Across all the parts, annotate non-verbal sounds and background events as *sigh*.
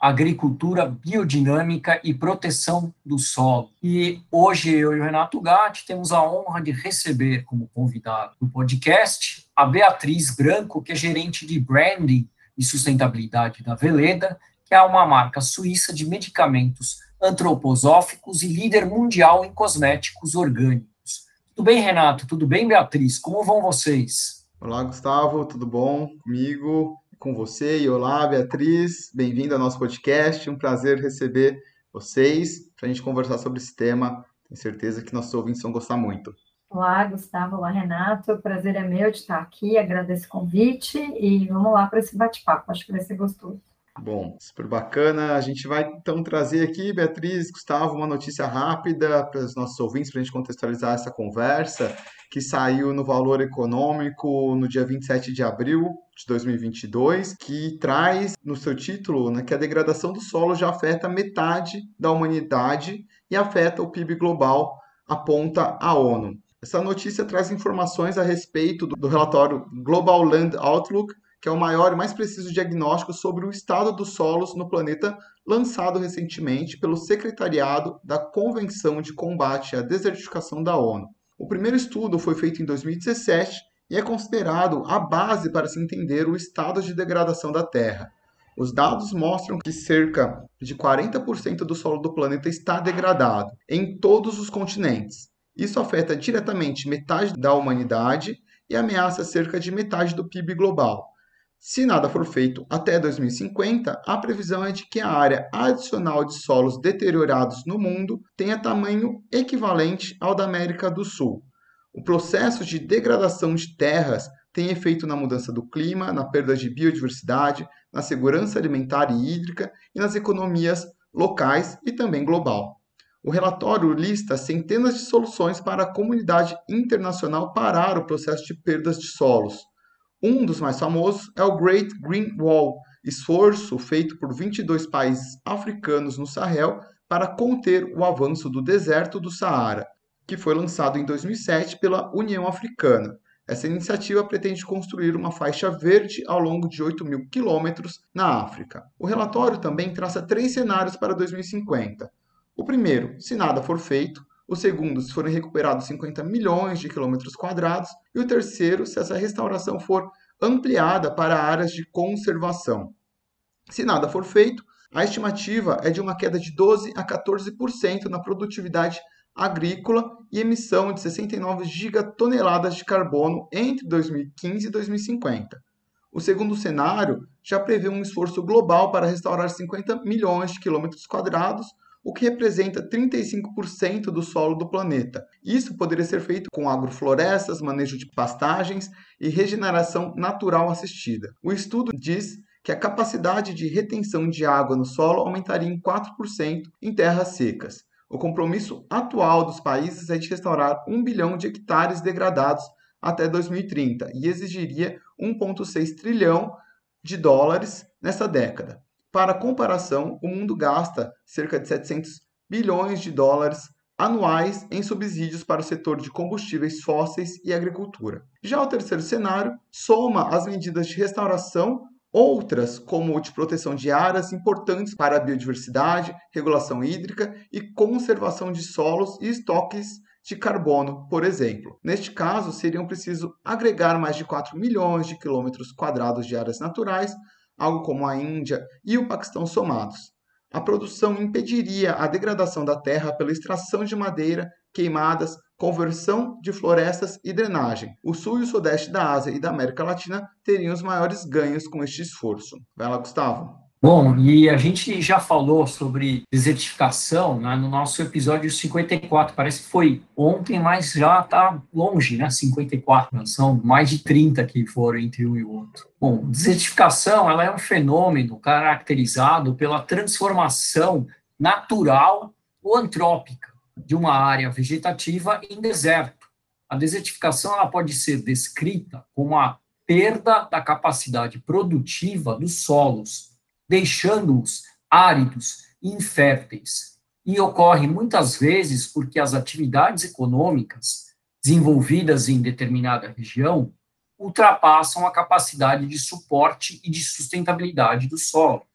Agricultura Biodinâmica e Proteção do Solo. E hoje eu e o Renato Gatti temos a honra de receber como convidado no podcast a Beatriz Branco, que é gerente de branding e sustentabilidade da Veleda, que é uma marca suíça de medicamentos antroposóficos e líder mundial em cosméticos orgânicos. Tudo bem, Renato? Tudo bem, Beatriz? Como vão vocês? Olá, Gustavo, tudo bom comigo, com você? E olá, Beatriz, bem-vindo ao nosso podcast. Um prazer receber vocês para a gente conversar sobre esse tema. Tenho certeza que nossos ouvintes vão gostar muito. Olá, Gustavo, olá, Renato. O prazer é meu de estar aqui, agradeço o convite e vamos lá para esse bate-papo, acho que vai ser gostoso. Bom, super bacana. A gente vai então trazer aqui, Beatriz, Gustavo, uma notícia rápida para os nossos ouvintes, para a gente contextualizar essa conversa, que saiu no Valor Econômico no dia 27 de abril de 2022, que traz no seu título né, que a degradação do solo já afeta metade da humanidade e afeta o PIB global, aponta a ONU. Essa notícia traz informações a respeito do, relatório Global Land Outlook, que é o maior e mais preciso diagnóstico sobre o estado dos solos no planeta, lançado recentemente pelo Secretariado da Convenção de Combate à Desertificação da ONU. O primeiro estudo foi feito em 2017 e é considerado a base para se entender o estado de degradação da Terra. Os dados mostram que cerca de 40% do solo do planeta está degradado em todos os continentes. Isso afeta diretamente metade da humanidade e ameaça cerca de metade do PIB global. Se nada for feito até 2050, a previsão é de que a área adicional de solos deteriorados no mundo tenha tamanho equivalente ao da América do Sul. O processo de degradação de terras tem efeito na mudança do clima, na perda de biodiversidade, na segurança alimentar e hídrica e nas economias locais e também global. O relatório lista centenas de soluções para a comunidade internacional parar o processo de perdas de solos. Um dos mais famosos é o Great Green Wall, esforço feito por 22 países africanos no Sahel para conter o avanço do deserto do Saara, que foi lançado em 2007 pela União Africana. Essa iniciativa pretende construir uma faixa verde ao longo de 8 mil quilômetros na África. O relatório também traça três cenários para 2050. O primeiro, se nada for feito, o segundo, se forem recuperados 50 milhões de quilômetros quadrados, e o terceiro, se essa restauração for ampliada para áreas de conservação. Se nada for feito, a estimativa é de uma queda de 12 a 14% na produtividade agrícola e emissão de 69 gigatoneladas de carbono entre 2015 e 2050. O segundo cenário já prevê um esforço global para restaurar 50 milhões de quilômetros quadrados, o que representa 35% do solo do planeta. Isso poderia ser feito com agroflorestas, manejo de pastagens e regeneração natural assistida. O estudo diz que a capacidade de retenção de água no solo aumentaria em 4% em terras secas. O compromisso atual dos países é de restaurar 1 bilhão de hectares degradados até 2030 e exigiria 1,6 trilhão de dólares nessa década. Para comparação, o mundo gasta cerca de 700 bilhões de dólares anuais em subsídios para o setor de combustíveis fósseis e agricultura. Já o terceiro cenário soma as medidas de restauração, outras como de proteção de áreas importantes para a biodiversidade, regulação hídrica e conservação de solos e estoques de carbono, por exemplo. Neste caso, seriam preciso agregar mais de 4 milhões de quilômetros quadrados de áreas naturais algo como a Índia e o Paquistão somados. A produção impediria a degradação da terra pela extração de madeira, queimadas, conversão de florestas e drenagem. O sul e o sudeste da Ásia e da América Latina teriam os maiores ganhos com este esforço. Vai lá, Gustavo. Bom, e a gente já falou sobre desertificação né, no nosso episódio 54, parece que foi ontem, mas já está longe, né? 54, né, são mais de 30 que foram entre um e outro. Bom, desertificação ela é um fenômeno caracterizado pela transformação natural ou antrópica de uma área vegetativa em deserto. A desertificação ela pode ser descrita como a perda da capacidade produtiva dos solos, deixando-os áridos inférteis. E ocorre muitas vezes porque as atividades econômicas desenvolvidas em determinada região ultrapassam a capacidade de suporte e de sustentabilidade do solo.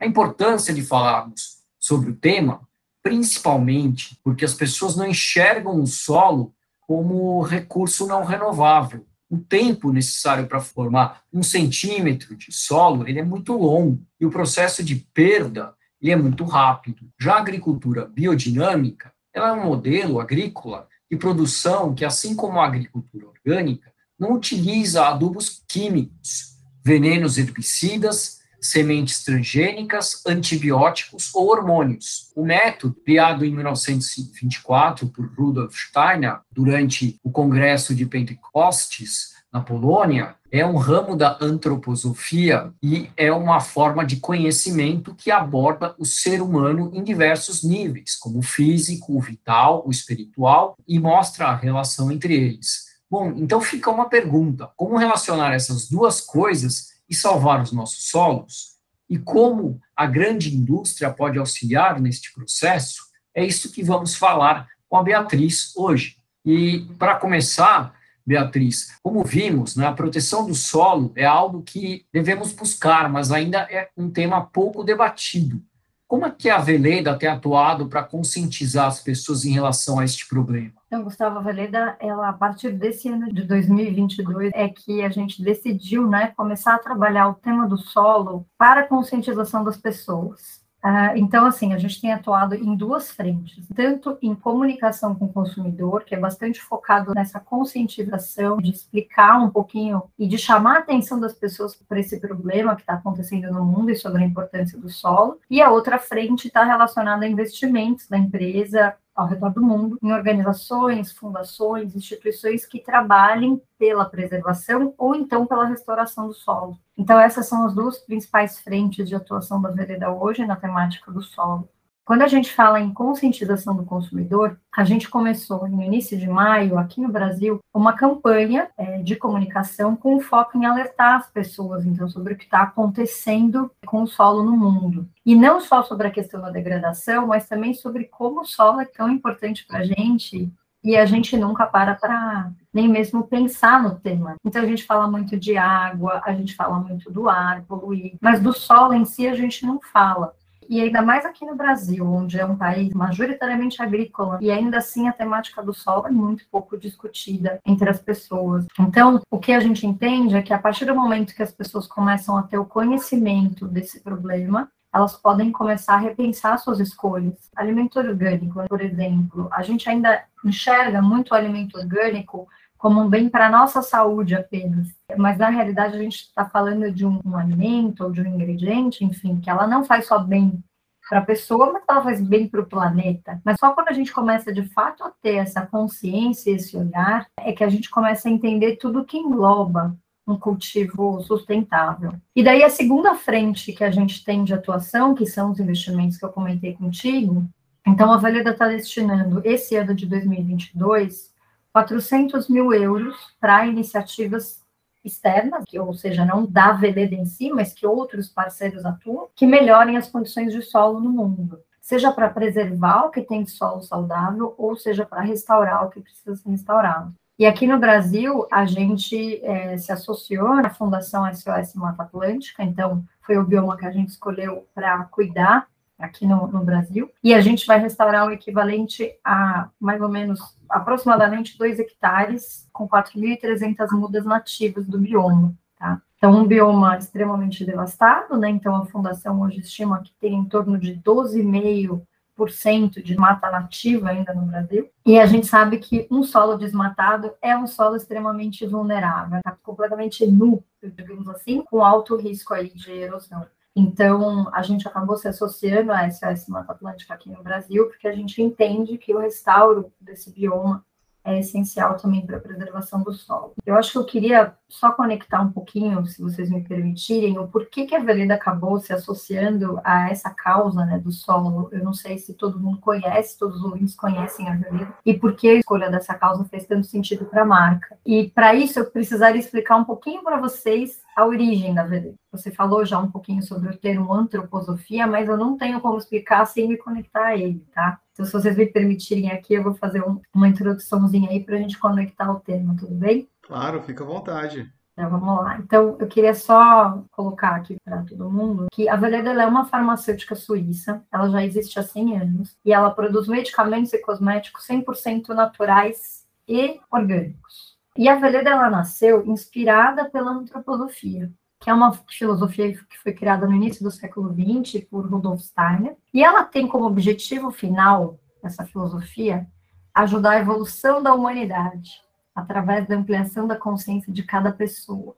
A importância de falarmos sobre o tema, principalmente porque as pessoas não enxergam o solo como recurso não renovável. O tempo necessário para formar um centímetro de solo ele é muito longo e o processo de perda ele é muito rápido. Já a agricultura biodinâmica ela é um modelo agrícola de produção que, assim como a agricultura orgânica, não utiliza adubos químicos, venenos herbicidas, sementes transgênicas, antibióticos ou hormônios. O método, criado em 1924 por Rudolf Steiner durante o Congresso de Pentecostes na Polônia, é um ramo da antroposofia e é uma forma de conhecimento que aborda o ser humano em diversos níveis, como o físico, o vital, o espiritual, e mostra a relação entre eles. Bom, então fica uma pergunta: como relacionar essas duas coisas e salvar os nossos solos? E como a grande indústria pode auxiliar neste processo? É isso que vamos falar com a Beatriz hoje. E para começar, Beatriz, como vimos, né, a proteção do solo é algo que devemos buscar, mas ainda é um tema pouco debatido. Como é que a Veleda tem atuado para conscientizar as pessoas em relação a este problema? Então, Gustavo, a Veleda, ela, a partir desse ano de 2022, é que a gente decidiu né, começar a trabalhar o tema do solo para a conscientização das pessoas. Ah, então, assim, a gente tem atuado em duas frentes, tanto em comunicação com o consumidor, que é bastante focado nessa conscientização, de explicar um pouquinho e de chamar a atenção das pessoas para esse problema que está acontecendo no mundo e sobre a importância do solo, e a outra frente está relacionada a investimentos da empresa, ao redor do mundo, em organizações, fundações, instituições que trabalhem pela preservação ou então pela restauração do solo. Então, essas são as duas principais frentes de atuação da Vereda hoje na temática do solo. Quando a gente fala em conscientização do consumidor, a gente começou no início de maio, aqui no Brasil, uma campanha é, de comunicação com foco em alertar as pessoas, então, sobre o que está acontecendo com o solo no mundo. E não só sobre a questão da degradação, mas também sobre como o solo é tão importante para a gente e a gente nunca para para nem mesmo pensar no tema. Então a gente fala muito de água, a gente fala muito do ar poluir, mas do solo em si a gente não fala. E ainda mais aqui no Brasil, onde é um país majoritariamente agrícola, e ainda assim a temática do solo é muito pouco discutida entre as pessoas. Então, o que a gente entende é que a partir do momento que as pessoas começam a ter o conhecimento desse problema, elas podem começar a repensar suas escolhas. Alimento orgânico, por exemplo, a gente ainda enxerga muito o alimento orgânico como um bem para a nossa saúde apenas. Mas na realidade a gente está falando de um, um, alimento ou de um ingrediente, enfim, que ela não faz só bem para a pessoa, mas ela faz bem para o planeta. Mas só quando a gente começa de fato a ter essa consciência, esse olhar, é que a gente começa a entender tudo que engloba um cultivo sustentável. E daí a segunda frente que a gente tem de atuação, que são os investimentos que eu comentei contigo, então a Valeda está destinando esse ano de 2022 400 mil euros para iniciativas externas, que, ou seja, não da Veleda em si, mas que outros parceiros atuam, que melhorem as condições de solo no mundo. Seja para preservar o que tem de solo saudável, ou seja para restaurar o que precisa ser restaurado. E aqui no Brasil, a gente é, se associou à Fundação SOS Mata Atlântica, então foi o bioma que a gente escolheu para cuidar aqui no, no, Brasil, e a gente vai restaurar o equivalente a mais ou menos aproximadamente 2 hectares com 4.300 mudas nativas do bioma, tá? Então, um bioma extremamente devastado, né? Então, a fundação hoje estima que tem em torno de 12,5% de mata nativa ainda no Brasil. E a gente sabe que um solo desmatado é um solo extremamente vulnerável, está completamente nu, digamos assim, com alto risco aí de erosão. Então, a gente acabou se associando à SOS Mata Atlântica aqui no Brasil, porque a gente entende que o restauro desse bioma é essencial também para a preservação do solo. Eu acho que eu queria só conectar um pouquinho, se vocês me permitirem, o porquê que a Veleda acabou se associando a essa causa né, do solo. Eu não sei se todo mundo conhece, todos os ouvintes conhecem a Veleda, e por que a escolha dessa causa fez tanto sentido para a marca. E para isso eu precisaria explicar um pouquinho para vocês a origem da Veleda. Você falou já um pouquinho sobre o termo antroposofia, mas eu não tenho como explicar sem me conectar a ele, tá? Então, se vocês me permitirem aqui, eu vou fazer um, uma introduçãozinha aí para a gente conectar o tema, tudo bem? Claro, fica à vontade. Então, vamos lá. Então, eu queria só colocar aqui para todo mundo que a Veleda é uma farmacêutica suíça, ela já existe há 100 anos, e ela produz medicamentos e cosméticos 100% naturais e orgânicos. E a Veleda, ela nasceu inspirada pela antroposofia que é uma filosofia que foi criada no início do século XX por Rudolf Steiner, e ela tem como objetivo final, essa filosofia, ajudar a evolução da humanidade, através da ampliação da consciência de cada pessoa.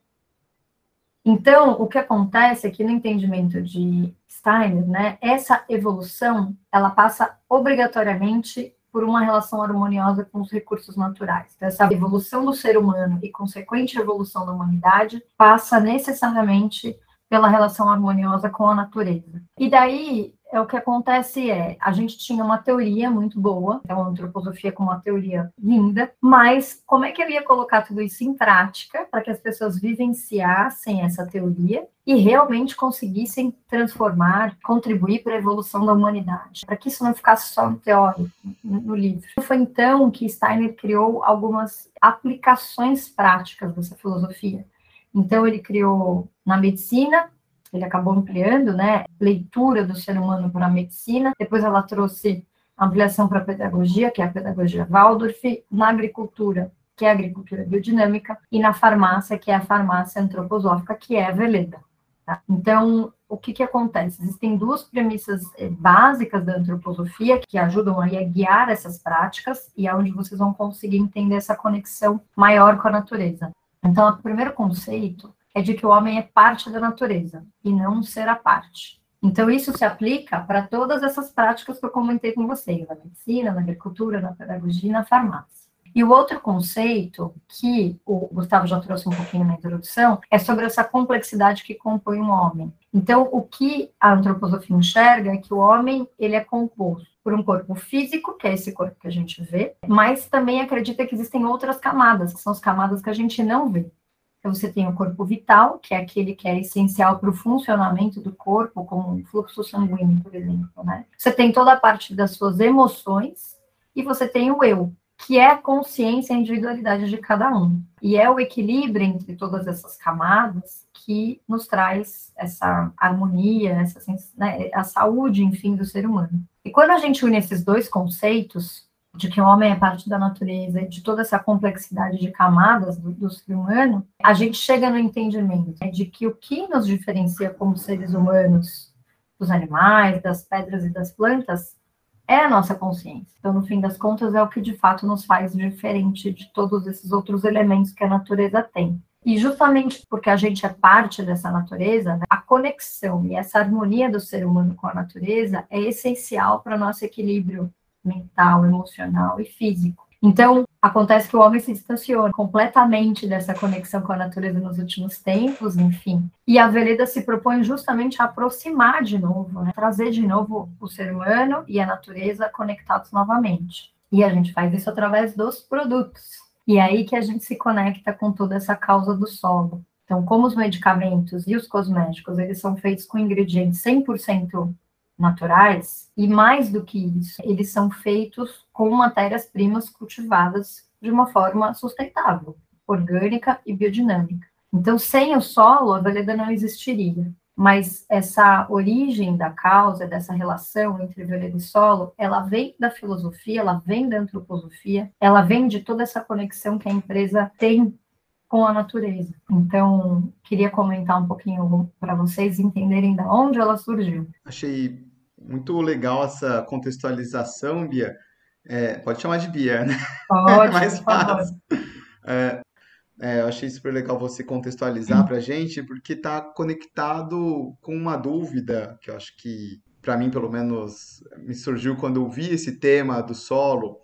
Então, o que acontece é que no entendimento de Steiner, né, essa evolução, ela passa obrigatoriamente por uma relação harmoniosa com os recursos naturais. Então, essa evolução do ser humano e consequente evolução da humanidade passa necessariamente pela relação harmoniosa com a natureza. E daí, é o que acontece é, a gente tinha uma teoria muito boa, é uma antroposofia com uma teoria linda, mas como é que eu ia colocar tudo isso em prática para que as pessoas vivenciassem essa teoria e realmente conseguissem transformar, contribuir para a evolução da humanidade, para que isso não ficasse só no teórico, no livro. Foi então que Steiner criou algumas aplicações práticas dessa filosofia. Então ele criou na medicina ele acabou ampliando, né, leitura do ser humano para a medicina, depois ela trouxe ampliação para a pedagogia, que é a pedagogia Waldorf, na agricultura, que é a agricultura biodinâmica, e na farmácia, que é a farmácia antroposófica, que é a Veleda. Tá? Então, o que, que acontece? Existem duas premissas eh, básicas da antroposofia que ajudam aí a guiar essas práticas e é onde vocês vão conseguir entender essa conexão maior com a natureza. Então, o primeiro conceito é de que o homem é parte da natureza e não um ser à parte. Então, isso se aplica para todas essas práticas que eu comentei com vocês, na medicina, na agricultura, na pedagogia e na farmácia. E o outro conceito, que o Gustavo já trouxe um pouquinho na introdução, é sobre essa complexidade que compõe um homem. Então, o que a antroposofia enxerga é que o homem ele é composto por um corpo físico, que é esse corpo que a gente vê, mas também acredita que existem outras camadas, que são as camadas que a gente não vê. Então, você tem o corpo vital, que é aquele que é essencial para o funcionamento do corpo, como um fluxo sanguíneo, por exemplo, né? Você tem toda a parte das suas emoções e você tem o eu, que é a consciência e a individualidade de cada um. E é o equilíbrio entre todas essas camadas que nos traz essa harmonia, essa, né, a saúde, enfim, do ser humano. E quando a gente une esses dois conceitos, de que o homem é parte da natureza e de toda essa complexidade de camadas do, do ser humano, a gente chega no entendimento né, de que o que nos diferencia como seres humanos dos animais, das pedras e das plantas é a nossa consciência. Então, no fim das contas, é o que de fato nos faz diferente de todos esses outros elementos que a natureza tem. E justamente porque a gente é parte dessa natureza, né, a conexão e essa harmonia do ser humano com a natureza é essencial para o nosso equilíbrio mental, emocional e físico. Então, acontece que o homem se distanciou completamente dessa conexão com a natureza nos últimos tempos, enfim. E a Veleda se propõe justamente a aproximar de novo, né? trazer de novo o ser humano e a natureza conectados novamente. E a gente faz isso através dos produtos. E é aí que a gente se conecta com toda essa causa do solo. Então, como os medicamentos e os cosméticos, eles são feitos com ingredientes 100% naturais, e mais do que isso, eles são feitos com matérias-primas cultivadas de uma forma sustentável, orgânica e biodinâmica. Então, sem o solo, a veleda não existiria. Mas essa origem da causa, dessa relação entre veleda e solo, ela vem da filosofia, ela vem da antroposofia, ela vem de toda essa conexão que a empresa tem com a natureza. Então, queria comentar um pouquinho para vocês entenderem da onde ela surgiu. Achei muito legal essa contextualização, Bia. É, pode chamar de Bia, né? *laughs* Pode, é mais fácil. É, é, eu achei super legal você contextualizar para a gente, porque está conectado com uma dúvida que eu acho que, para mim, pelo menos, me surgiu quando eu vi esse tema do solo,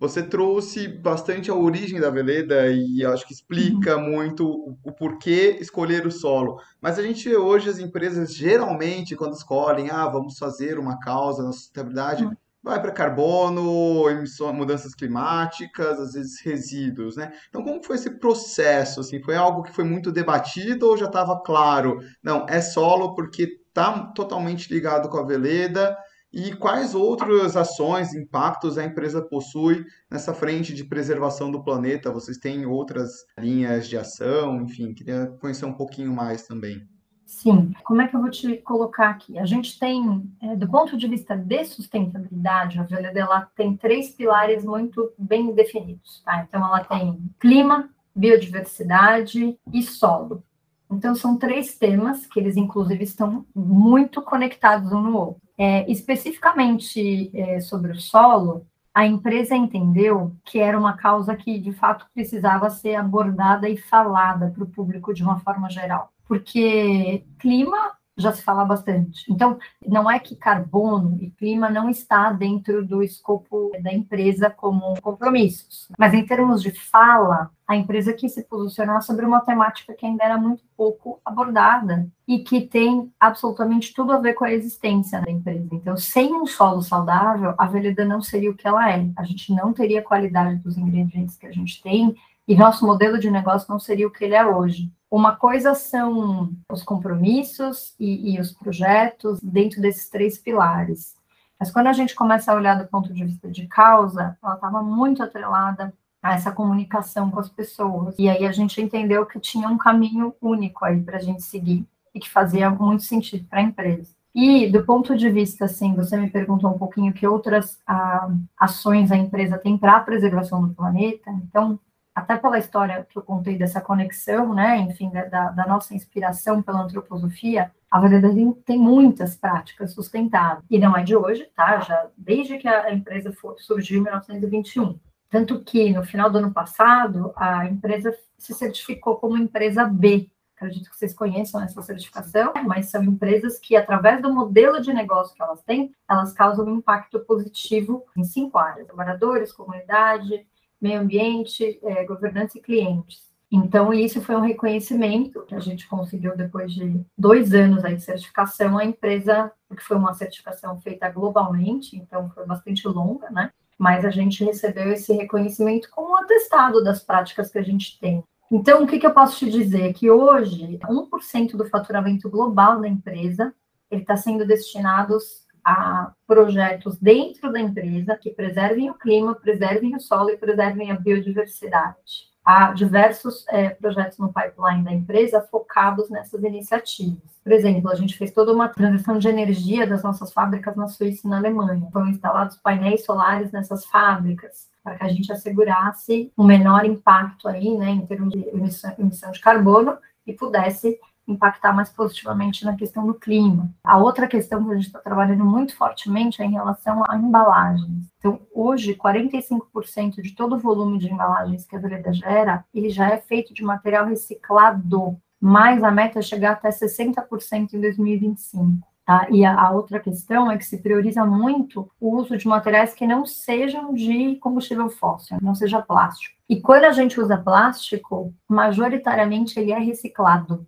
Você trouxe bastante a origem da Veleda e acho que explica uhum. muito o, o, porquê escolher o solo. Mas a gente vê hoje as empresas, geralmente, quando escolhem, ah, vamos fazer uma causa na sustentabilidade, uhum. vai para carbono, emissão, mudanças climáticas, às vezes resíduos, né? Então, como foi esse processo? Assim, foi algo que foi muito debatido ou já estava claro? Não, é solo porque está totalmente ligado com a Veleda e quais outras ações, impactos a empresa possui nessa frente de preservação do planeta? Vocês têm outras linhas de ação? Enfim, queria conhecer um pouquinho mais também. Sim, como é que eu vou te colocar aqui? A gente tem, é, do ponto de vista de sustentabilidade, a Velha ela tem três pilares muito bem definidos, tá? Então, ela tem clima, biodiversidade e solo. Então, são três temas que eles, inclusive, estão muito conectados um no outro. É, especificamente é, sobre o solo, a empresa entendeu que era uma causa que, de fato, precisava ser abordada e falada para o público de uma forma geral. Porque clima já se fala bastante. Então, não é que carbono e clima não está dentro do escopo da empresa como compromissos, mas em termos de fala, a empresa quis se posicionar sobre uma temática que ainda era muito pouco abordada e que tem absolutamente tudo a ver com a existência da empresa. Então, sem um solo saudável, a Veleda não seria o que ela é. A gente não teria a qualidade dos ingredientes que a gente tem e nosso modelo de negócio não seria o que ele é hoje. Uma coisa são os compromissos e, e os projetos dentro desses três pilares. Mas quando a gente começa a olhar do ponto de vista de causa, ela estava muito atrelada essa comunicação com as pessoas. E aí a gente entendeu que tinha um caminho único aí para a gente seguir e que fazia muito sentido para a empresa. E do ponto de vista, assim, você me perguntou um pouquinho que outras ah, ações a empresa tem para a preservação do planeta. Então, até pela história que eu contei dessa conexão, né, enfim, da, da nossa inspiração pela antroposofia, a Vereda tem muitas práticas sustentáveis. E não é de hoje, tá? Já desde que a empresa surgiu em 1921. Tanto que, no final do ano passado, a empresa se certificou como empresa B. Acredito que vocês conheçam essa certificação, mas são empresas que, através do modelo de negócio que elas têm, elas causam um impacto positivo em cinco áreas: trabalhadores, comunidade, meio ambiente, é, governança e clientes. Então, isso foi um reconhecimento que a gente conseguiu depois de dois anos aí de certificação. A empresa, porque foi uma certificação feita globalmente, então foi bastante longa, né? Mas a gente recebeu esse reconhecimento como um atestado das práticas que a gente tem. Então, o que, que eu posso te dizer? Que hoje, 1% do faturamento global da empresa ele está sendo destinados a projetos dentro da empresa que preservem o clima, preservem o solo e preservem a biodiversidade. Há diversos é, projetos no pipeline da empresa focados nessas iniciativas. Por exemplo, a gente fez toda uma transição de energia das nossas fábricas na Suíça e na Alemanha. Foram instalados painéis solares nessas fábricas para que a gente assegurasse um menor impacto aí, né, em termos de emissão, emissão de carbono e pudesse impactar mais positivamente na questão do clima. A outra questão que a gente está trabalhando muito fortemente é em relação a embalagens. Então, hoje, 45% de todo o volume de embalagens que a Vereda gera, ele já é feito de material reciclado, mas a meta é chegar até 60% em 2025. Tá? E a, a, outra questão é que se prioriza muito o uso de materiais que não sejam de combustível fóssil, não seja plástico. E quando a gente usa plástico, majoritariamente ele é reciclado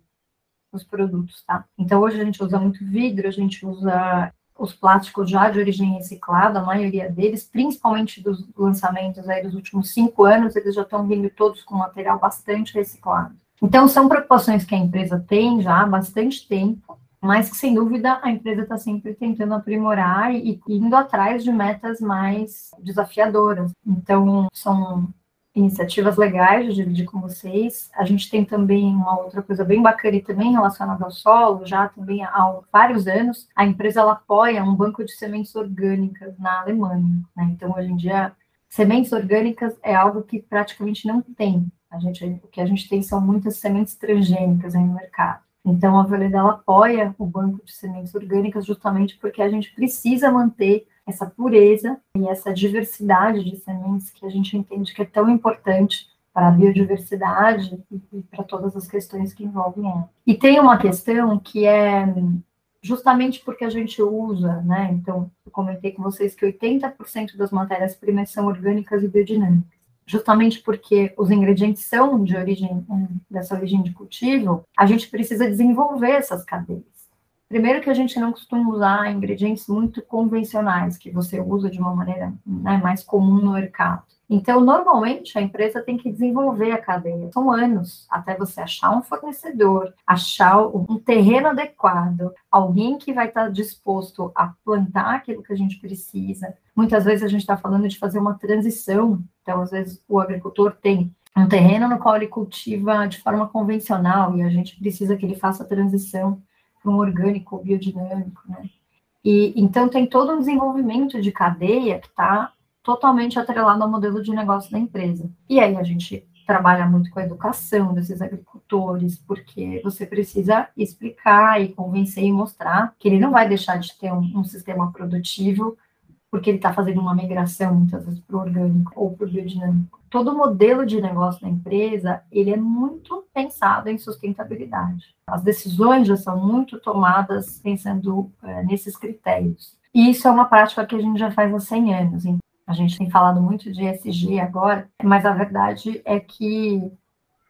os produtos, tá? Então, hoje a gente usa muito vidro, a gente usa os plásticos já de origem reciclada, a maioria deles, principalmente dos lançamentos aí dos últimos cinco anos, eles já estão vindo todos com material bastante reciclado. Então, são preocupações que a empresa tem já há bastante tempo, mas que, sem dúvida, a empresa está sempre tentando aprimorar e indo atrás de metas mais desafiadoras. Então, são iniciativas legais de dividir com vocês. A gente tem também uma outra coisa bem bacana e também relacionada ao solo, já também há vários anos, a empresa ela apoia um banco de sementes orgânicas na Alemanha. Né? Então, hoje em dia, sementes orgânicas é algo que praticamente não tem. A gente, o que a gente tem são muitas sementes transgênicas no mercado. Então, a Valeda apoia o banco de sementes orgânicas justamente porque a gente precisa manter essa pureza e essa diversidade de sementes que a gente entende que é tão importante para a biodiversidade e, para todas as questões que envolvem ela. E tem uma questão que é justamente porque a gente usa, né? Então, eu comentei com vocês que 80% das matérias-primas são orgânicas e biodinâmicas. Justamente porque os ingredientes são de origem, é, dessa origem de cultivo, a gente precisa desenvolver essas cadeias. Primeiro que a gente não costuma usar ingredientes muito convencionais, que você usa de uma maneira né, mais comum no mercado. Então, normalmente, a empresa tem que desenvolver a cadeia. São anos até você achar um fornecedor, achar um terreno adequado, alguém que vai estar disposto a plantar aquilo que a gente precisa. Muitas vezes a gente está falando de fazer uma transição. Então, às vezes, o agricultor tem um terreno no qual ele cultiva de forma convencional e a gente precisa que ele faça a transição para um orgânico biodinâmico, né? E então tem todo um desenvolvimento de cadeia que está totalmente atrelado ao modelo de negócio da empresa. E aí a gente trabalha muito com a educação desses agricultores, porque você precisa explicar e convencer e mostrar que ele não vai deixar de ter um, um sistema produtivo porque ele está fazendo uma migração muitas vezes para o orgânico ou para o biodinâmico. Todo o modelo de negócio da empresa, ele é muito pensado em sustentabilidade. As decisões já são muito tomadas pensando é, nesses critérios. E isso é uma prática que a gente já faz há 100 anos. A gente tem falado muito de ESG agora, mas a verdade é que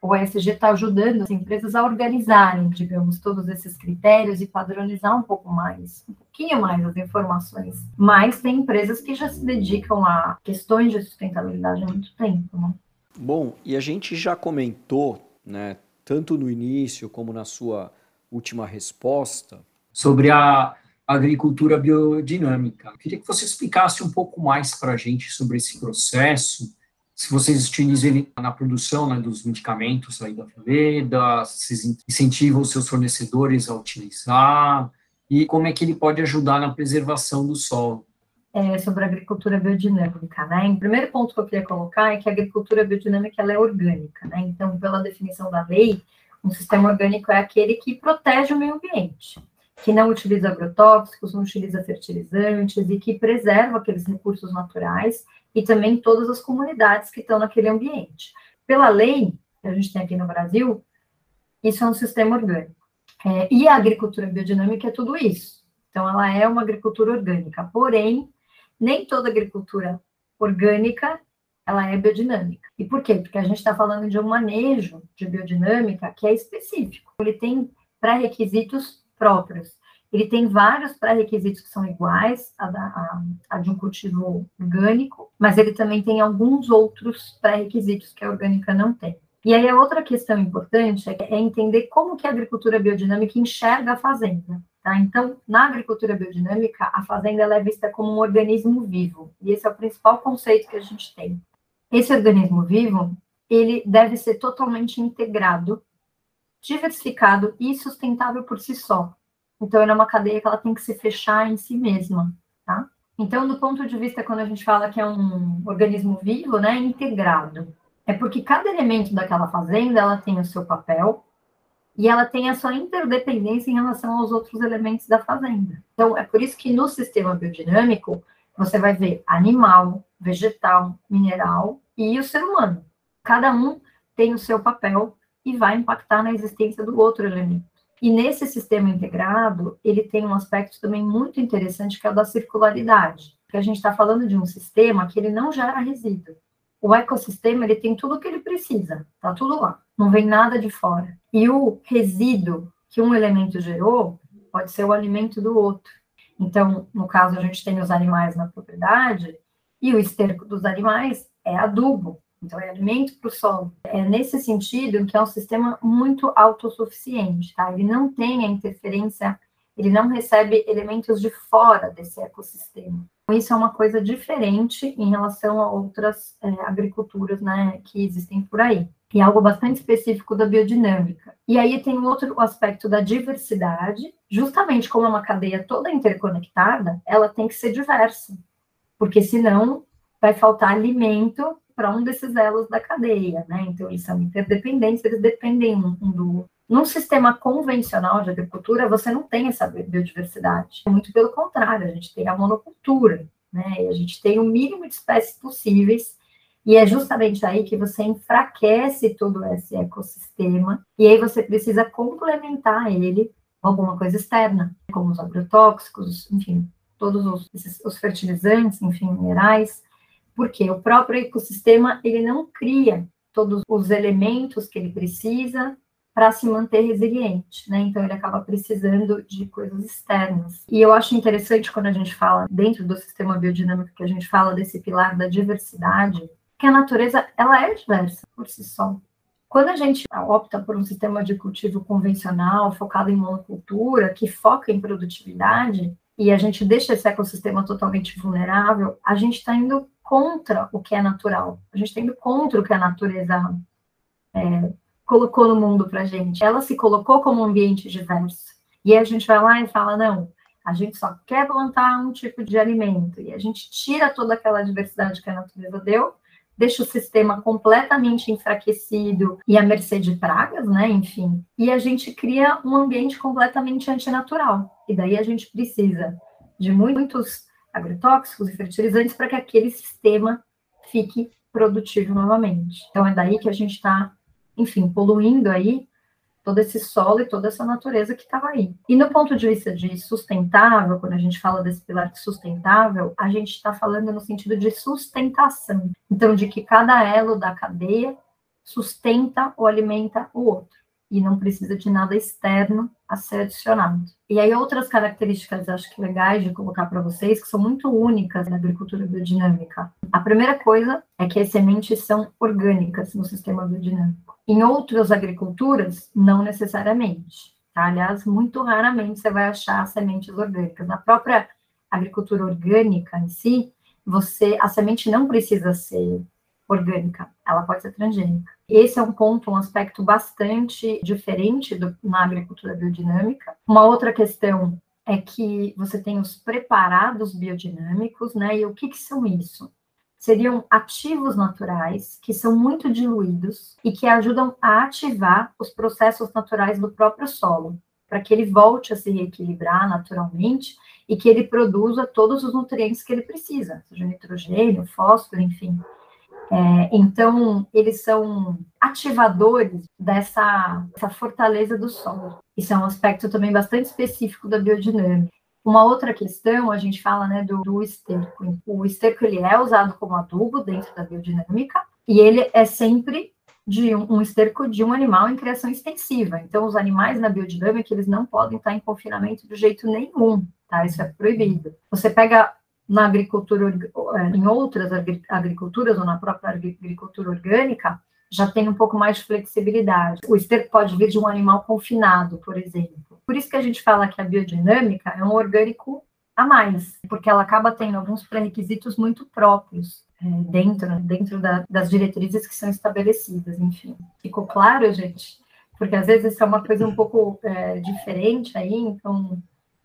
o ESG está ajudando as empresas a organizarem, digamos, todos esses critérios e padronizar um pouco mais, um pouquinho mais as informações. Mas tem empresas que já se dedicam a questões de sustentabilidade há muito tempo, né? Bom, e a gente já comentou, né, tanto no início como na sua última resposta, sobre a agricultura biodinâmica. Queria que você explicasse um pouco mais para a gente sobre esse processo, se vocês utilizam ele na produção né, dos medicamentos aí da Veleda, se incentivam os seus fornecedores a utilizar, e como é que ele pode ajudar na preservação do solo. É, sobre a agricultura biodinâmica, né? O primeiro ponto que eu queria colocar é que a agricultura biodinâmica ela é orgânica, né? Então, pela definição da lei, um sistema orgânico é aquele que protege o meio ambiente, que não utiliza agrotóxicos, não utiliza fertilizantes e que preserva aqueles recursos naturais e também todas as comunidades que estão naquele ambiente. Pela lei que a gente tem aqui no Brasil, isso é um sistema orgânico. É, e a agricultura biodinâmica é tudo isso. Então, ela é uma agricultura orgânica. Porém, nem toda agricultura orgânica ela é biodinâmica. E por quê? Porque a gente está falando de um manejo de biodinâmica que é específico. Ele tem pré-requisitos próprios ele tem vários pré-requisitos que são iguais a, a, a, de um cultivo orgânico, mas ele também tem alguns outros pré-requisitos que a orgânica não tem. E aí a outra questão importante é, é entender como que a agricultura biodinâmica enxerga a fazenda. Tá? Então, na agricultura biodinâmica, a fazenda é vista como um organismo vivo, e esse é o principal conceito que a gente tem. Esse organismo vivo, ele deve ser totalmente integrado, diversificado e sustentável por si só. Então, ela é uma cadeia que ela tem que se fechar em si mesma, tá? Então, do ponto de vista, quando a gente fala que é um organismo vivo, né, integrado, é porque cada elemento daquela fazenda, ela tem o seu papel e ela tem a sua interdependência em relação aos outros elementos da fazenda. Então, é por isso que no sistema biodinâmico, você vai ver animal, vegetal, mineral e o ser humano. Cada um tem o seu papel e vai impactar na existência do outro elemento. E nesse sistema integrado, ele tem um aspecto também muito interessante, que é o da circularidade. Que a gente está falando de um sistema que ele não gera resíduo. O ecossistema, ele tem tudo o que ele precisa, tá tudo lá, não vem nada de fora. E o resíduo que um elemento gerou pode ser o alimento do outro. Então, no caso, a gente tem os animais na propriedade, e o esterco dos animais é adubo, então é alimento para o solo. É nesse sentido que é um sistema muito autossuficiente, tá? Ele não tem a interferência, ele não recebe elementos de fora desse ecossistema. Isso é uma coisa diferente em relação a outras é, agriculturas, né, que existem por aí. E algo bastante específico da biodinâmica. E aí tem outro aspecto da diversidade, justamente como é uma cadeia toda interconectada, ela tem que ser diversa, porque senão vai faltar alimento para um desses elos da cadeia, né? Então, eles são interdependentes, eles dependem um, do outro. Num sistema convencional de agricultura, você não tem essa biodiversidade. Muito pelo contrário, a gente tem a monocultura, né? E a gente tem o mínimo de espécies possíveis, e é justamente aí que você enfraquece todo esse ecossistema, e aí você precisa complementar ele alguma coisa externa, como os agrotóxicos, enfim, todos os, esses, os fertilizantes, enfim, minerais, porque o próprio ecossistema ele não cria todos os elementos que ele precisa para se manter resiliente, né? Então ele acaba precisando de coisas externas. E eu acho interessante quando a gente fala dentro do sistema biodinâmico que a gente fala desse pilar da diversidade, que a natureza ela é diversa por si só. Quando a gente opta por um sistema de cultivo convencional, focado em monocultura, que foca em produtividade, e a gente deixa esse ecossistema totalmente vulnerável, a gente está indo contra o que é natural. A gente está indo contra o que a natureza é, colocou no mundo para gente. Ela se colocou como um ambiente diverso. E aí a gente vai lá e fala: não, a gente só quer plantar um tipo de alimento. E a gente tira toda aquela diversidade que a natureza deu, deixa o sistema completamente enfraquecido e à mercê de pragas, né? Enfim. E a gente cria um ambiente completamente antinatural. E daí a gente precisa de muitos agrotóxicos e fertilizantes para que aquele sistema fique produtivo novamente. Então é daí que a gente está enfim, poluindo aí todo esse solo e toda essa natureza que estava aí. E no ponto de vista de sustentável, quando a gente fala desse pilar de sustentável, a gente está falando no sentido de sustentação. Então, de que cada elo da cadeia sustenta ou alimenta o outro e não precisa de nada externo a ser adicionado. E aí outras características acho que legais de colocar para vocês que são muito únicas na agricultura biodinâmica. A primeira coisa é que as sementes são orgânicas no sistema biodinâmico. Em outras agriculturas, não necessariamente. Tá? Aliás, muito raramente você vai achar sementes orgânicas. Na própria agricultura orgânica em si, você a semente não precisa ser orgânica, ela pode ser transgênica. Esse é um ponto, um aspecto bastante diferente do, na agricultura biodinâmica. Uma outra questão é que você tem os preparados biodinâmicos, né? E o que, que são isso? Seriam ativos naturais que são muito diluídos e que ajudam a ativar os processos naturais do próprio solo, para que ele volte a se reequilibrar naturalmente e que ele produza todos os nutrientes que ele precisa, seja nitrogênio, fósforo, enfim. É, então, eles são ativadores dessa, dessa fortaleza do solo. Isso é um aspecto também bastante específico da biodinâmica. Uma outra questão, a gente fala né, do, do esterco. O esterco ele é usado como adubo dentro da biodinâmica e ele é sempre de um, um, esterco de um animal em criação extensiva. Então, os animais na biodinâmica, eles não podem estar em confinamento de jeito nenhum, tá? Isso é proibido. Você pega na agricultura, é, em outras agriculturas ou na própria agricultura orgânica, já tem um pouco mais de flexibilidade. O esterco pode vir de um animal confinado, por exemplo. Por isso que a gente fala que a biodinâmica é um orgânico a mais, porque ela acaba tendo alguns pré-requisitos muito próprios é, dentro, dentro da, das diretrizes que são estabelecidas, enfim. Ficou claro, gente? Porque às vezes isso é uma coisa um pouco é, diferente aí, então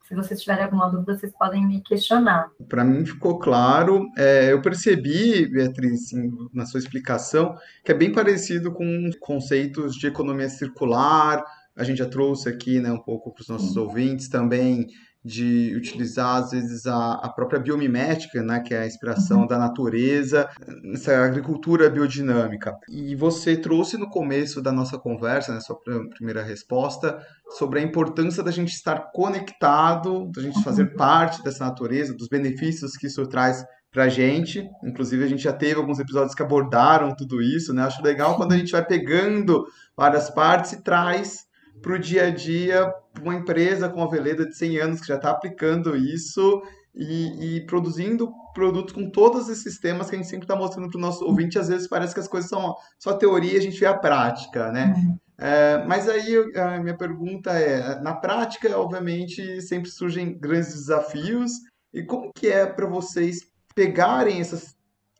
se vocês tiverem alguma dúvida, vocês podem me questionar. Para mim ficou claro. É, eu percebi, Beatriz, assim, na sua explicação, que é bem parecido com conceitos de economia circular. A gente já trouxe aqui né, um pouco para os nossos Sim. ouvintes também de utilizar, às vezes, a, a própria biomimética, né, que é a inspiração uhum. da natureza, nessa agricultura biodinâmica. E você trouxe no começo da nossa conversa, na né, sua primeira resposta, sobre a importância da gente estar conectado, da gente fazer uhum. parte dessa natureza, dos benefícios que isso traz para a gente. Inclusive, a gente já teve alguns episódios que abordaram tudo isso, né? Acho legal quando a gente vai pegando várias partes e traz para o dia a dia uma empresa com a Veleda de 100 anos que já está aplicando isso e, e, produzindo produtos com todos esses temas que a gente sempre está mostrando para o nosso ouvinte. Às vezes parece que as coisas são só teoria e a gente vê a prática, né? Uhum. É, mas aí a minha pergunta é, na prática, obviamente, sempre surgem grandes desafios. E como que é para vocês pegarem esses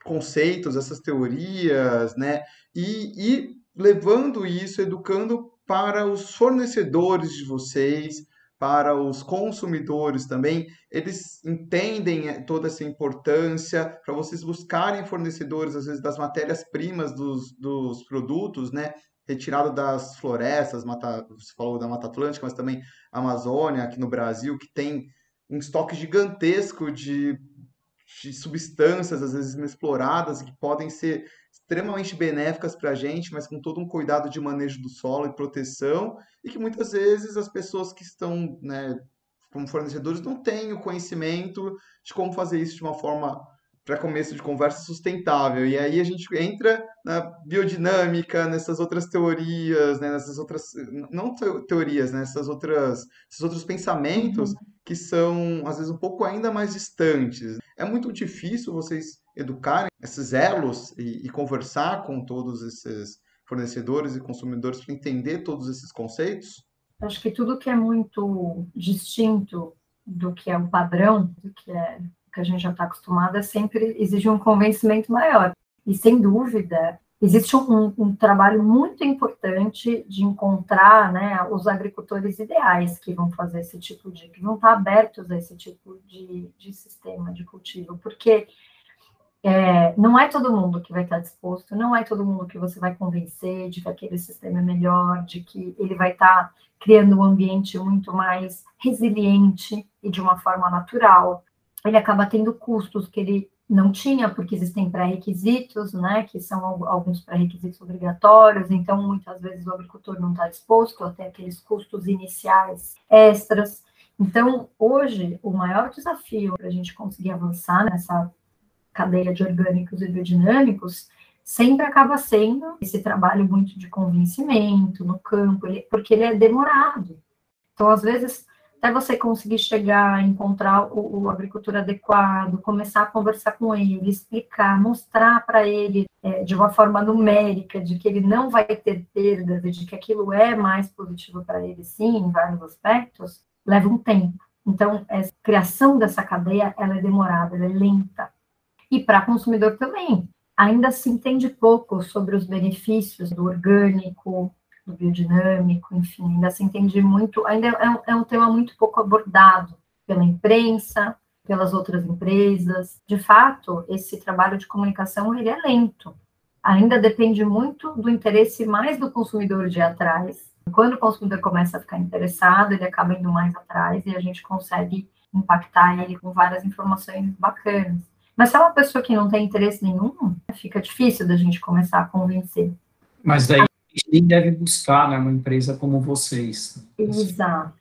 conceitos, essas teorias, né? E, e levando isso, educando para os fornecedores de vocês, para os consumidores também, eles entendem eh, toda essa importância para vocês buscarem fornecedores, às vezes, das matérias-primas dos, dos produtos, né? Retirado das florestas, mata, você falou da Mata Atlântica, mas também Amazônia, aqui no Brasil, que tem um estoque gigantesco de, de substâncias, às vezes inexploradas, que podem ser extremamente benéficas para a gente, mas com todo um cuidado de manejo do solo e proteção, e que muitas vezes as pessoas que estão, né, como fornecedores, não têm o conhecimento de como fazer isso de uma forma para começo de conversa sustentável. E aí a gente entra na biodinâmica, nessas outras teorias, né, nessas outras não teorias, né, nessas outras esses outros pensamentos uhum. que são às vezes um pouco ainda mais distantes. É muito difícil vocês educarem esses elos e, e conversar com todos esses fornecedores e consumidores para entender todos esses conceitos. Acho que tudo que é muito distinto do que é o padrão, do que é que a gente já está acostumado, é sempre exige um convencimento maior. E, sem dúvida, existe um, um, trabalho muito importante de encontrar né, os agricultores ideais que vão fazer esse tipo de, que vão estar abertos a esse tipo de, de sistema de cultivo, porque é, não é todo mundo que vai estar disposto, não é todo mundo que você vai convencer de que aquele sistema é melhor, de que ele vai estar criando um ambiente muito mais resiliente e de uma forma natural. Ele acaba tendo custos que ele não tinha, porque existem pré-requisitos, né, que são alguns pré-requisitos obrigatórios, então muitas vezes o agricultor não está disposto a ter aqueles custos iniciais extras. Então, hoje, o maior desafio para a gente conseguir avançar nessa cadeia de orgânicos e biodinâmicos sempre acaba sendo esse trabalho muito de convencimento no campo, porque ele é demorado. Então, às vezes, até você conseguir chegar, encontrar o, o agricultor adequado, começar a conversar com ele, explicar, mostrar para ele é, de uma forma numérica de que ele não vai ter perdas de que aquilo é mais positivo para ele, sim, em vários aspectos, leva um tempo. Então, a criação dessa cadeia ela é demorada, ela é lenta. E para consumidor também. Ainda se entende pouco sobre os benefícios do orgânico, do biodinâmico, enfim, ainda se entende muito, ainda é um, é um tema muito pouco abordado pela imprensa, pelas outras empresas. De fato, esse trabalho de comunicação ele é lento. Ainda depende muito do interesse mais do consumidor de ir atrás. Quando o consumidor começa a ficar interessado, ele acaba indo mais atrás e a gente consegue impactar ele com várias informações bacanas. Mas se é uma pessoa que não tem interesse nenhum, fica difícil da gente começar a convencer. Mas daí nem deve buscar né, uma empresa como vocês. Exato.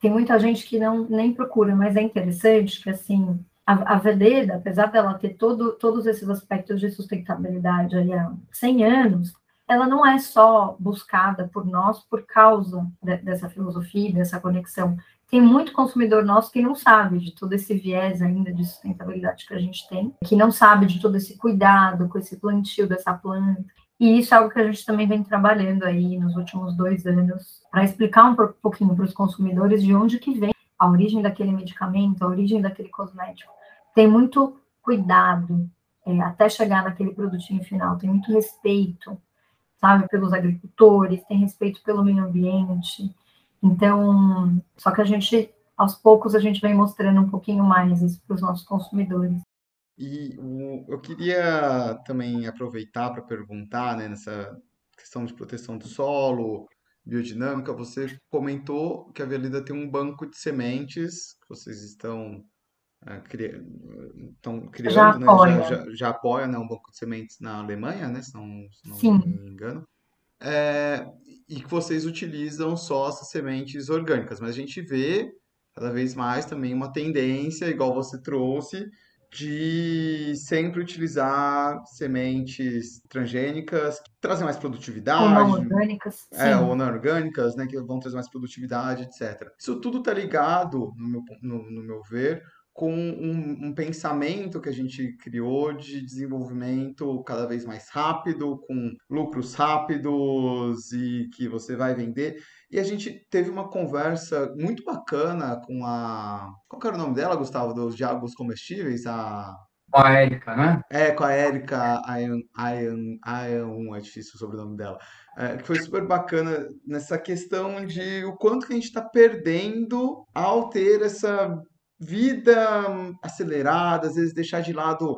Tem muita gente que não nem procura, mas é interessante que assim a, a Veleda, apesar dela ter todo, todos esses aspectos de sustentabilidade aí há 100 anos, ela não é só buscada por nós por causa de, dessa filosofia, dessa conexão. Tem muito consumidor nosso que não sabe de todo esse viés ainda de sustentabilidade que a gente tem, que não sabe de todo esse cuidado com esse plantio dessa planta. E isso é algo que a gente também vem trabalhando aí nos últimos dois anos, para explicar um pouquinho para os consumidores de onde que vem a origem daquele medicamento, a origem daquele cosmético. Tem muito cuidado é, até chegar naquele produtinho final, tem muito respeito, sabe, pelos agricultores, tem respeito pelo meio ambiente. Então, só que a gente, aos poucos, a gente vem mostrando um pouquinho mais isso para os nossos consumidores. E o, eu queria também aproveitar para perguntar, né, nessa questão de proteção do solo, biodinâmica, você comentou que a Velida tem um banco de sementes que vocês estão, é, cri, estão criando, já né, apoia. Já, já, já, apoia né, um banco de sementes na Alemanha, né, se não, se não Sim. me engano. É, e que vocês utilizam só essas sementes orgânicas, mas a gente vê cada vez mais também uma tendência, igual você trouxe, de sempre utilizar sementes transgênicas que trazem mais produtividade. Ou não orgânicas. É, ou não orgânicas, né, que vão trazer mais produtividade, etc. Isso tudo está ligado, no meu, no, no meu ver, com um, um, pensamento que a gente criou de desenvolvimento cada vez mais rápido, com lucros rápidos e que você vai vender. E a gente teve uma conversa muito bacana com a. Qual era o nome dela, Gustavo, dos diabos comestíveis? A. Com a Érica, né? É, com a Érica Ian, é difícil o sobrenome dela. É, que foi super bacana nessa questão de o quanto que a gente está perdendo ao ter essa vida acelerada, às vezes deixar de lado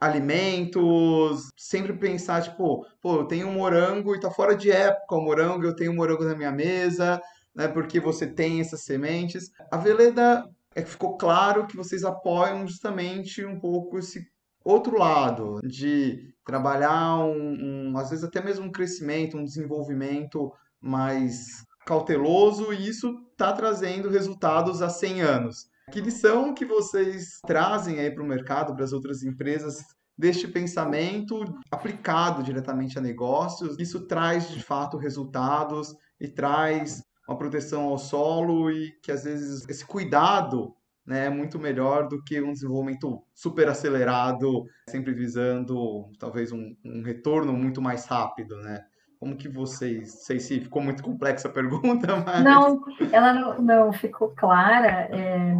alimentos, sempre pensar, tipo, pô, eu tenho um morango e tá fora de época o morango, eu tenho um morango na minha mesa, né, porque você tem essas sementes. A Veleda, é que ficou claro que vocês apoiam justamente um pouco esse outro lado, de trabalhar um, um, às vezes até mesmo um crescimento, um desenvolvimento mais cauteloso e isso está trazendo resultados há 100 anos. Que lição que vocês trazem aí para o mercado, para as outras empresas, deste pensamento aplicado diretamente a negócios? Isso traz de fato resultados e traz uma proteção ao solo e que às vezes esse cuidado né, é muito melhor do que um desenvolvimento super acelerado, sempre visando talvez um, um retorno muito mais rápido, né? Como que vocês, sei se ficou muito complexa a pergunta, *laughs* mas... Não, ela não, não ficou clara. É,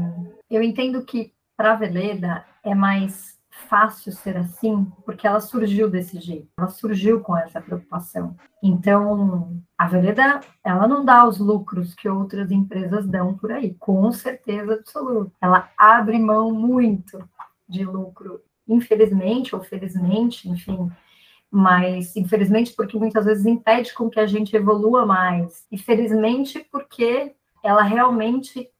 eu entendo que para a Veleda é mais fácil ser assim, porque ela surgiu desse jeito, ela surgiu com essa preocupação. Então, a Veleda, ela não dá os lucros que outras empresas dão por aí, com certeza absoluta. Ela abre mão muito de lucro, infelizmente ou felizmente, enfim, mas infelizmente porque muitas vezes impede com que a gente evolua mais, e porque ela realmente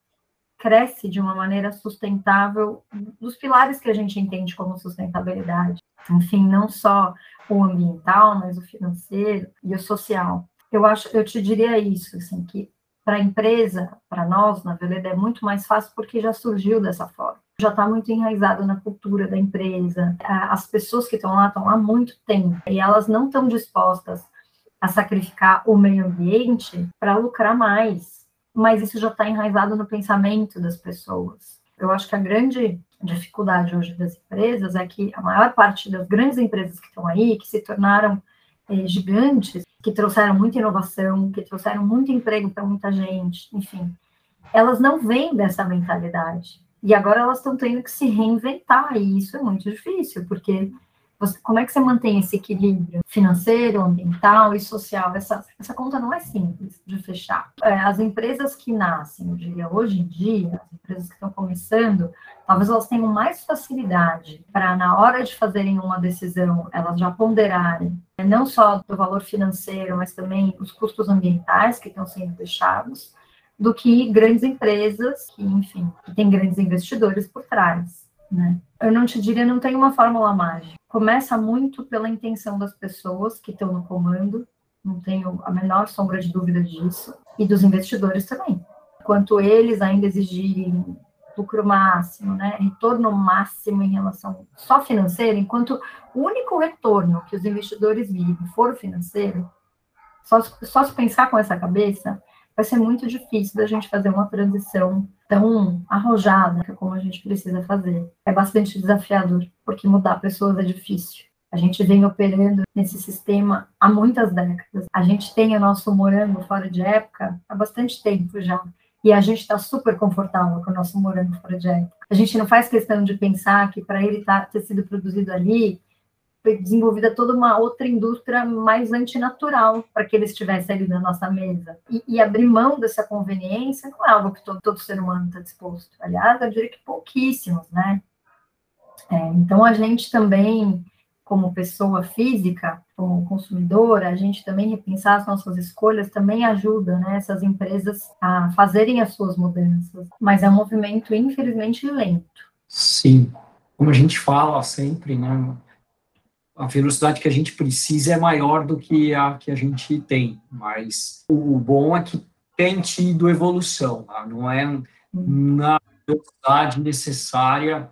cresce de uma maneira sustentável dos pilares que a gente entende como sustentabilidade. Enfim, não só o ambiental, mas o financeiro e o social. Eu acho, eu te diria isso, assim, que para a empresa, para nós na Veleda é muito mais fácil porque já surgiu dessa forma já está muito enraizado na cultura da empresa. As pessoas que estão lá estão há muito tempo e elas não estão dispostas a sacrificar o meio ambiente para lucrar mais. Mas isso já está enraizado no pensamento das pessoas. Eu acho que a grande dificuldade hoje das empresas é que a maior parte das grandes empresas que estão aí, que se tornaram é, gigantes, que trouxeram muita inovação, que trouxeram muito emprego para muita gente, enfim, elas não vêm dessa mentalidade. E agora elas estão tendo que se reinventar, e isso é muito difícil, porque você, como é que você mantém esse equilíbrio financeiro, ambiental e social? Essa, essa conta não é simples de fechar. É, as empresas que nascem, eu diria, hoje em dia, as empresas que estão começando, talvez elas tenham mais facilidade para, na hora de fazerem uma decisão, elas já ponderarem não só do valor financeiro, mas também os custos ambientais que estão sendo deixados do que grandes empresas, que, enfim, que tem grandes investidores por trás. Né? Eu não te diria, não tem uma fórmula mágica. Começa muito pela intenção das pessoas que estão no comando, não tenho a menor sombra de dúvida disso, e dos investidores também. Quanto eles ainda exigirem lucro máximo, né, retorno máximo em relação só financeiro, enquanto o único retorno que os investidores vivem for financeiro, só, só se pensar com essa cabeça, vai ser muito difícil da gente fazer uma transição tão arrojada como a gente precisa fazer. É bastante desafiador, porque mudar pessoas é difícil. A gente vem operando nesse sistema há muitas décadas. A gente tem o nosso morango fora de época há bastante tempo já. E a gente está super confortável com o nosso morango fora de época. A gente não faz questão de pensar que para ele tá, ter sido produzido ali, desenvolvida toda uma outra indústria mais antinatural para que ele estivesse ali na nossa mesa. E, e, abrir mão dessa conveniência não é algo que todo, todo ser humano está disposto. Aliás, eu diria que pouquíssimos, né? É, então, a gente também, como pessoa física, como consumidora, a gente também repensar as nossas escolhas também ajuda né, essas empresas a fazerem as suas mudanças. Mas é um movimento, infelizmente, lento. Sim. Como a gente fala sempre, né? A velocidade que a gente precisa é maior do que a que a gente tem, mas o bom é que tem tido evolução, tá? não é na velocidade necessária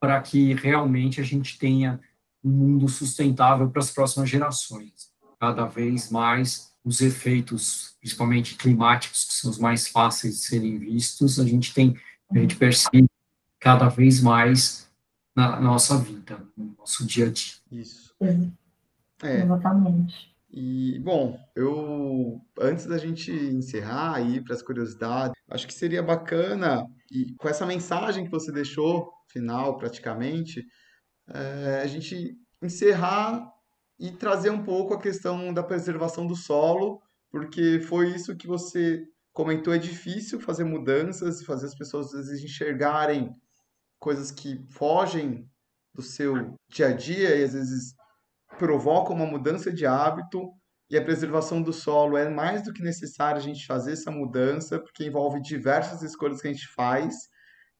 para que realmente a gente tenha um mundo sustentável para as próximas gerações. Cada vez mais os efeitos, principalmente climáticos, que são os mais fáceis de serem vistos, a gente tem, a gente percebe cada vez mais na nossa vida, no nosso dia a dia. Isso. É. Exatamente. E, bom, eu, antes da gente encerrar aí para as curiosidades, acho que seria bacana, e com essa mensagem que você deixou, final praticamente, é, a gente encerrar e trazer um pouco a questão da preservação do solo, porque foi isso que você comentou, é difícil fazer mudanças, fazer as pessoas vezes enxergarem coisas que fogem do seu dia a dia e às vezes provocam uma mudança de hábito e a preservação do solo é mais do que necessário a gente fazer essa mudança, porque envolve diversas escolhas que a gente faz.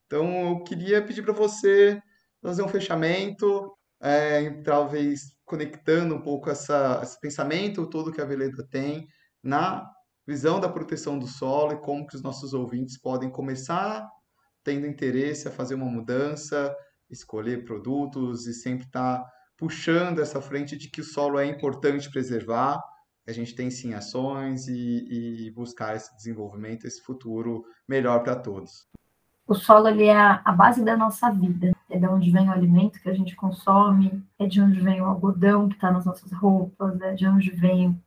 Então, eu queria pedir para você fazer um fechamento, é, talvez conectando um pouco essa, esse pensamento todo que a Veleda tem na visão da proteção do solo e como que os nossos ouvintes podem começar tendo interesse a fazer uma mudança, escolher produtos e sempre estar tá puxando essa frente de que o solo é importante preservar, a gente tem sim ações e, e buscar esse desenvolvimento, esse futuro melhor para todos. O solo ele é a base da nossa vida, é de onde vem o alimento que a gente consome, é de onde vem o algodão que está nas nossas roupas, é de onde vem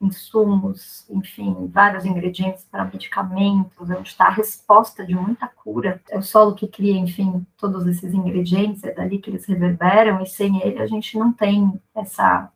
insumos, enfim, vários ingredientes para medicamentos, onde está a resposta de muita cura. É o solo que cria, enfim, todos esses ingredientes, é dali que eles reverberam, e sem ele a gente não tem essa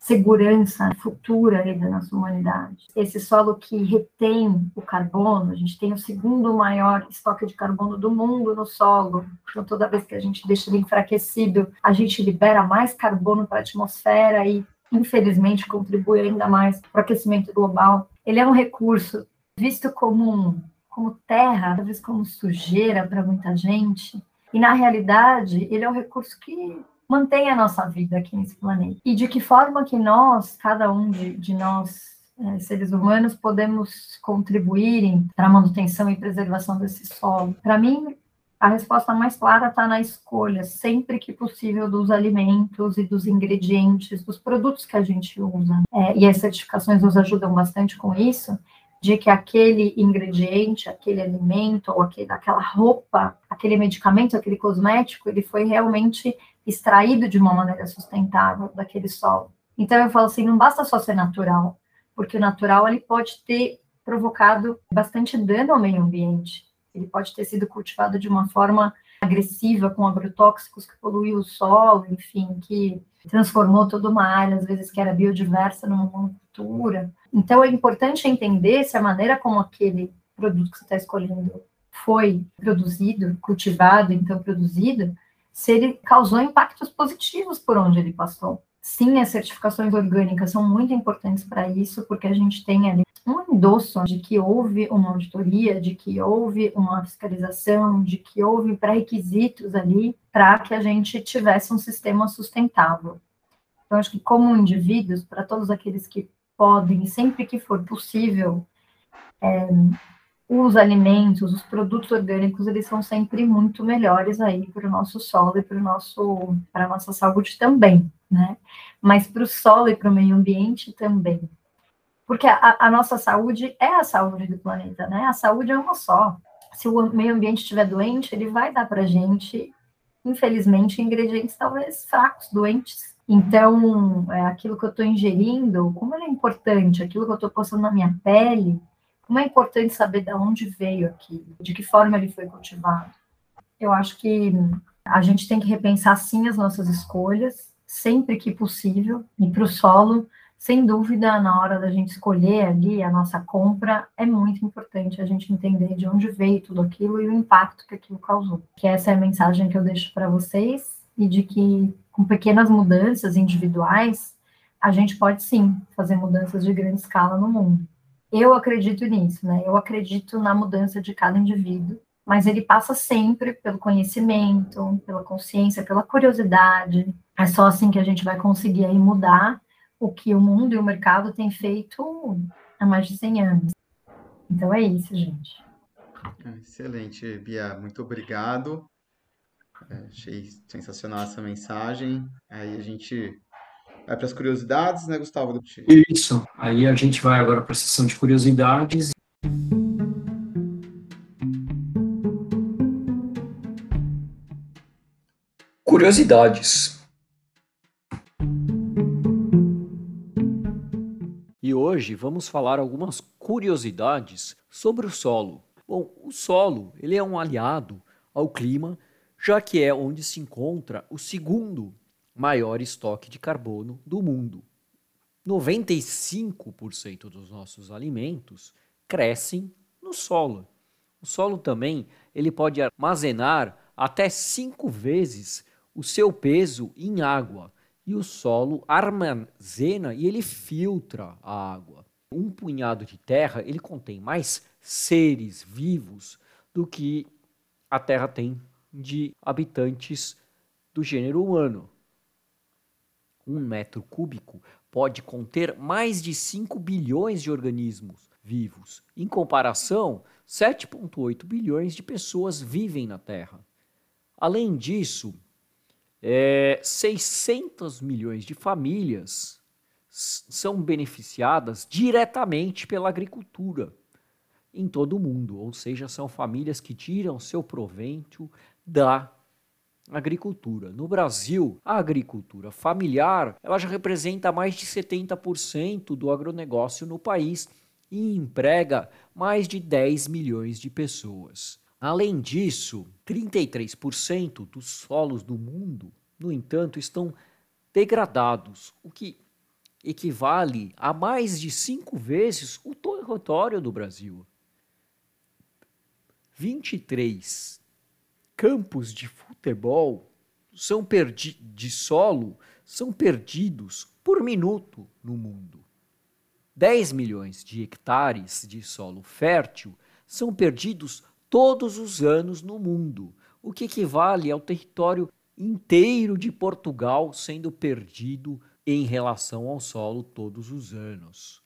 segurança futura da nossa humanidade. Esse solo que retém o carbono, a gente tem o segundo maior estoque de carbono do mundo no solo. Então, toda vez que a gente deixa ele enfraquecido, a gente libera mais carbono para a atmosfera e infelizmente, contribui ainda mais para o aquecimento global. Ele é um recurso visto como, como terra, talvez como sujeira para muita gente, e na realidade, ele é um recurso que mantém a nossa vida aqui nesse planeta. E de que forma que nós, cada um de, de nós, é, seres humanos, podemos contribuir para a manutenção e preservação desse solo? Para mim, a resposta mais clara está na escolha, sempre que possível, dos alimentos e dos ingredientes, dos produtos que a gente usa. É, e as certificações nos ajudam bastante com isso, de que aquele ingrediente, aquele alimento, ou aquele, aquela roupa, aquele medicamento, aquele cosmético, ele foi realmente extraído de uma maneira sustentável daquele solo. Então eu falo assim, não basta só ser natural, porque o natural ele pode ter provocado bastante dano ao meio ambiente. Ele pode ter sido cultivado de uma forma agressiva, com agrotóxicos que poluiu o solo, enfim, que transformou toda uma área, às vezes que era biodiversa, numa monocultura. Então, é importante entender se a maneira como aquele produto que você está escolhendo foi produzido, cultivado, então produzido, se ele causou impactos positivos por onde ele passou. Sim, as certificações orgânicas são muito importantes para isso, porque a gente tem ali um endosso de que houve uma auditoria, de que houve uma fiscalização, de que houve pré-requisitos ali para que a gente tivesse um sistema sustentável. Então, acho que como indivíduos, para todos aqueles que podem, sempre que for possível, é, os alimentos, os produtos orgânicos, eles são sempre muito melhores aí para o nosso solo e para nosso, para a nossa saúde também, né? Mas para o solo e para o meio ambiente também. Porque a, a, nossa saúde é a saúde do planeta, né? A saúde é uma só. Se o meio ambiente estiver doente, ele vai dar para gente, infelizmente, ingredientes talvez fracos, doentes. Então, é, aquilo que eu estou ingerindo, como é importante, aquilo que eu estou passando na minha pele, como é importante saber de onde veio aquilo, de que forma ele foi cultivado. Eu acho que a gente tem que repensar sim as nossas escolhas, sempre que possível, e para o solo sem dúvida, na hora da gente escolher ali a nossa compra, é muito importante a gente entender de onde veio tudo aquilo e o impacto que aquilo causou. Que essa é a mensagem que eu deixo para vocês e de que com pequenas mudanças individuais, a gente pode sim fazer mudanças de grande escala no mundo. Eu acredito nisso, né? Eu acredito na mudança de cada indivíduo, mas ele passa sempre pelo conhecimento, pela consciência, pela curiosidade. É só assim que a gente vai conseguir aí mudar o que o mundo e o mercado têm feito há mais de 100 anos. Então é isso, gente. Excelente, Bia. Muito obrigado. É, achei sensacional essa mensagem. Aí a gente vai para as curiosidades, né, Gustavo? Isso. Aí a gente vai agora para a sessão de curiosidades. Curiosidades. Hoje vamos falar algumas curiosidades sobre o solo. Bom, o solo ele é um aliado ao clima, já que é onde se encontra o segundo maior estoque de carbono do mundo. 95% dos nossos alimentos crescem no solo. O solo também ele pode armazenar até cinco vezes o seu peso em água e o solo armazena e ele filtra a água. Um punhado de terra ele contém mais seres vivos do que a Terra tem de habitantes do gênero humano. Um metro cúbico pode conter mais de 5 bilhões de organismos vivos. Em comparação, 7,8 bilhões de pessoas vivem na Terra. Além disso, é, 600 milhões de famílias são beneficiadas diretamente pela agricultura em todo o mundo, ou seja, são famílias que tiram seu proveito da agricultura. No Brasil, a agricultura familiar ela já representa mais de 70% do agronegócio no país e emprega mais de 10 milhões de pessoas. Além disso, 33% dos solos do mundo, no entanto, estão degradados, o que equivale a mais de cinco vezes o território do Brasil. 23 campos de futebol são de solo são perdidos por minuto no mundo. 10 milhões de hectares de solo fértil são perdidos todos os anos no mundo, o que equivale ao território inteiro de Portugal sendo perdido em relação ao solo todos os anos.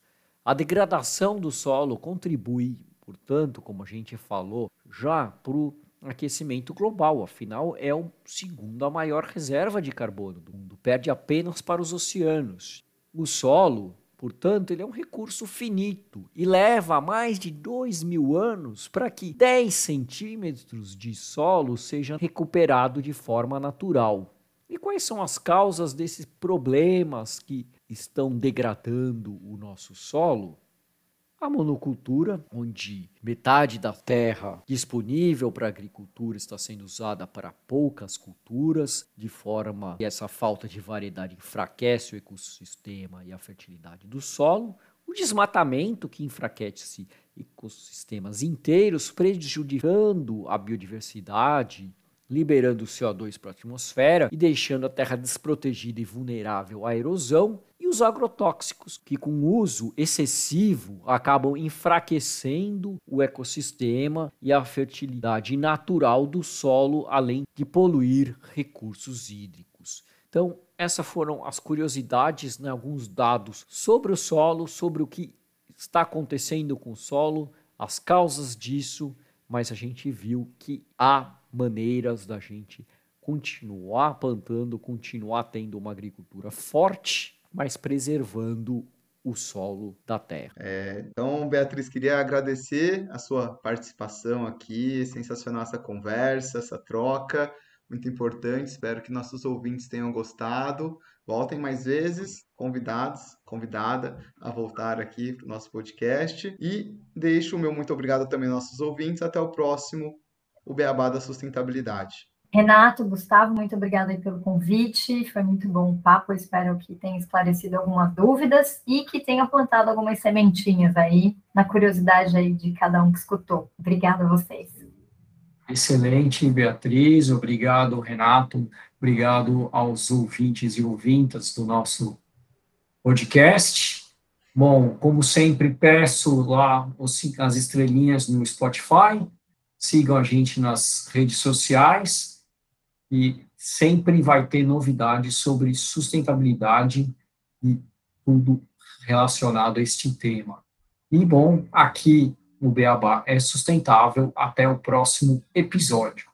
A degradação do solo contribui, portanto, como a gente falou, já para o aquecimento global. Afinal, é a segunda maior reserva de carbono do mundo, perde apenas para os oceanos. O solo, portanto, ele é um recurso finito e leva mais de 2 mil anos para que 10 centímetros de solo seja recuperado de forma natural. E quais são as causas desses problemas que estão degradando o nosso solo? A monocultura, onde metade da terra disponível para agricultura está sendo usada para poucas culturas, de forma que essa falta de variedade enfraquece o ecossistema e a fertilidade do solo. O desmatamento, que enfraquece ecossistemas inteiros, prejudicando a biodiversidade liberando CO2 para a atmosfera e deixando a terra desprotegida e vulnerável à erosão, e os agrotóxicos, que com uso excessivo acabam enfraquecendo o ecossistema e a fertilidade natural do solo, além de poluir recursos hídricos. Então, essas foram as curiosidades, né, alguns dados sobre o solo, sobre o que está acontecendo com o solo, as causas disso, mas a gente viu que há maneiras da gente continuar plantando, continuar tendo uma agricultura forte, mas preservando o solo da terra. É, então, Beatriz, queria agradecer a sua participação aqui, sensacional essa conversa, essa troca, muito importante. Espero que nossos ouvintes tenham gostado. Voltem mais vezes, convidados, convidada a voltar aqui para o nosso podcast. E deixo o meu muito obrigado também aos nossos ouvintes. Até o próximo o Beabá da Sustentabilidade. Renato, Gustavo, muito obrigada pelo convite. Foi muito bom o papo. Espero que tenha esclarecido algumas dúvidas e que tenha plantado algumas sementinhas aí na curiosidade aí de cada um que escutou. Obrigada a vocês. Excelente, Beatriz. Obrigado, Renato. Obrigado aos ouvintes e ouvintas do nosso podcast. Bom, como sempre, peço lá as estrelinhas no Spotify, sigam a gente nas redes sociais e sempre vai ter novidades sobre sustentabilidade e tudo relacionado a este tema. E bom, aqui o Beabá é sustentável. Até o próximo episódio.